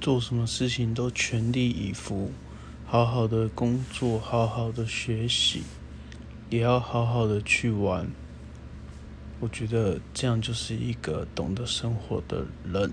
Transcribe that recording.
做什么事情都全力以赴好好的工作好好的学习也要好好的去玩。我觉得这样就是一个懂得生活的人。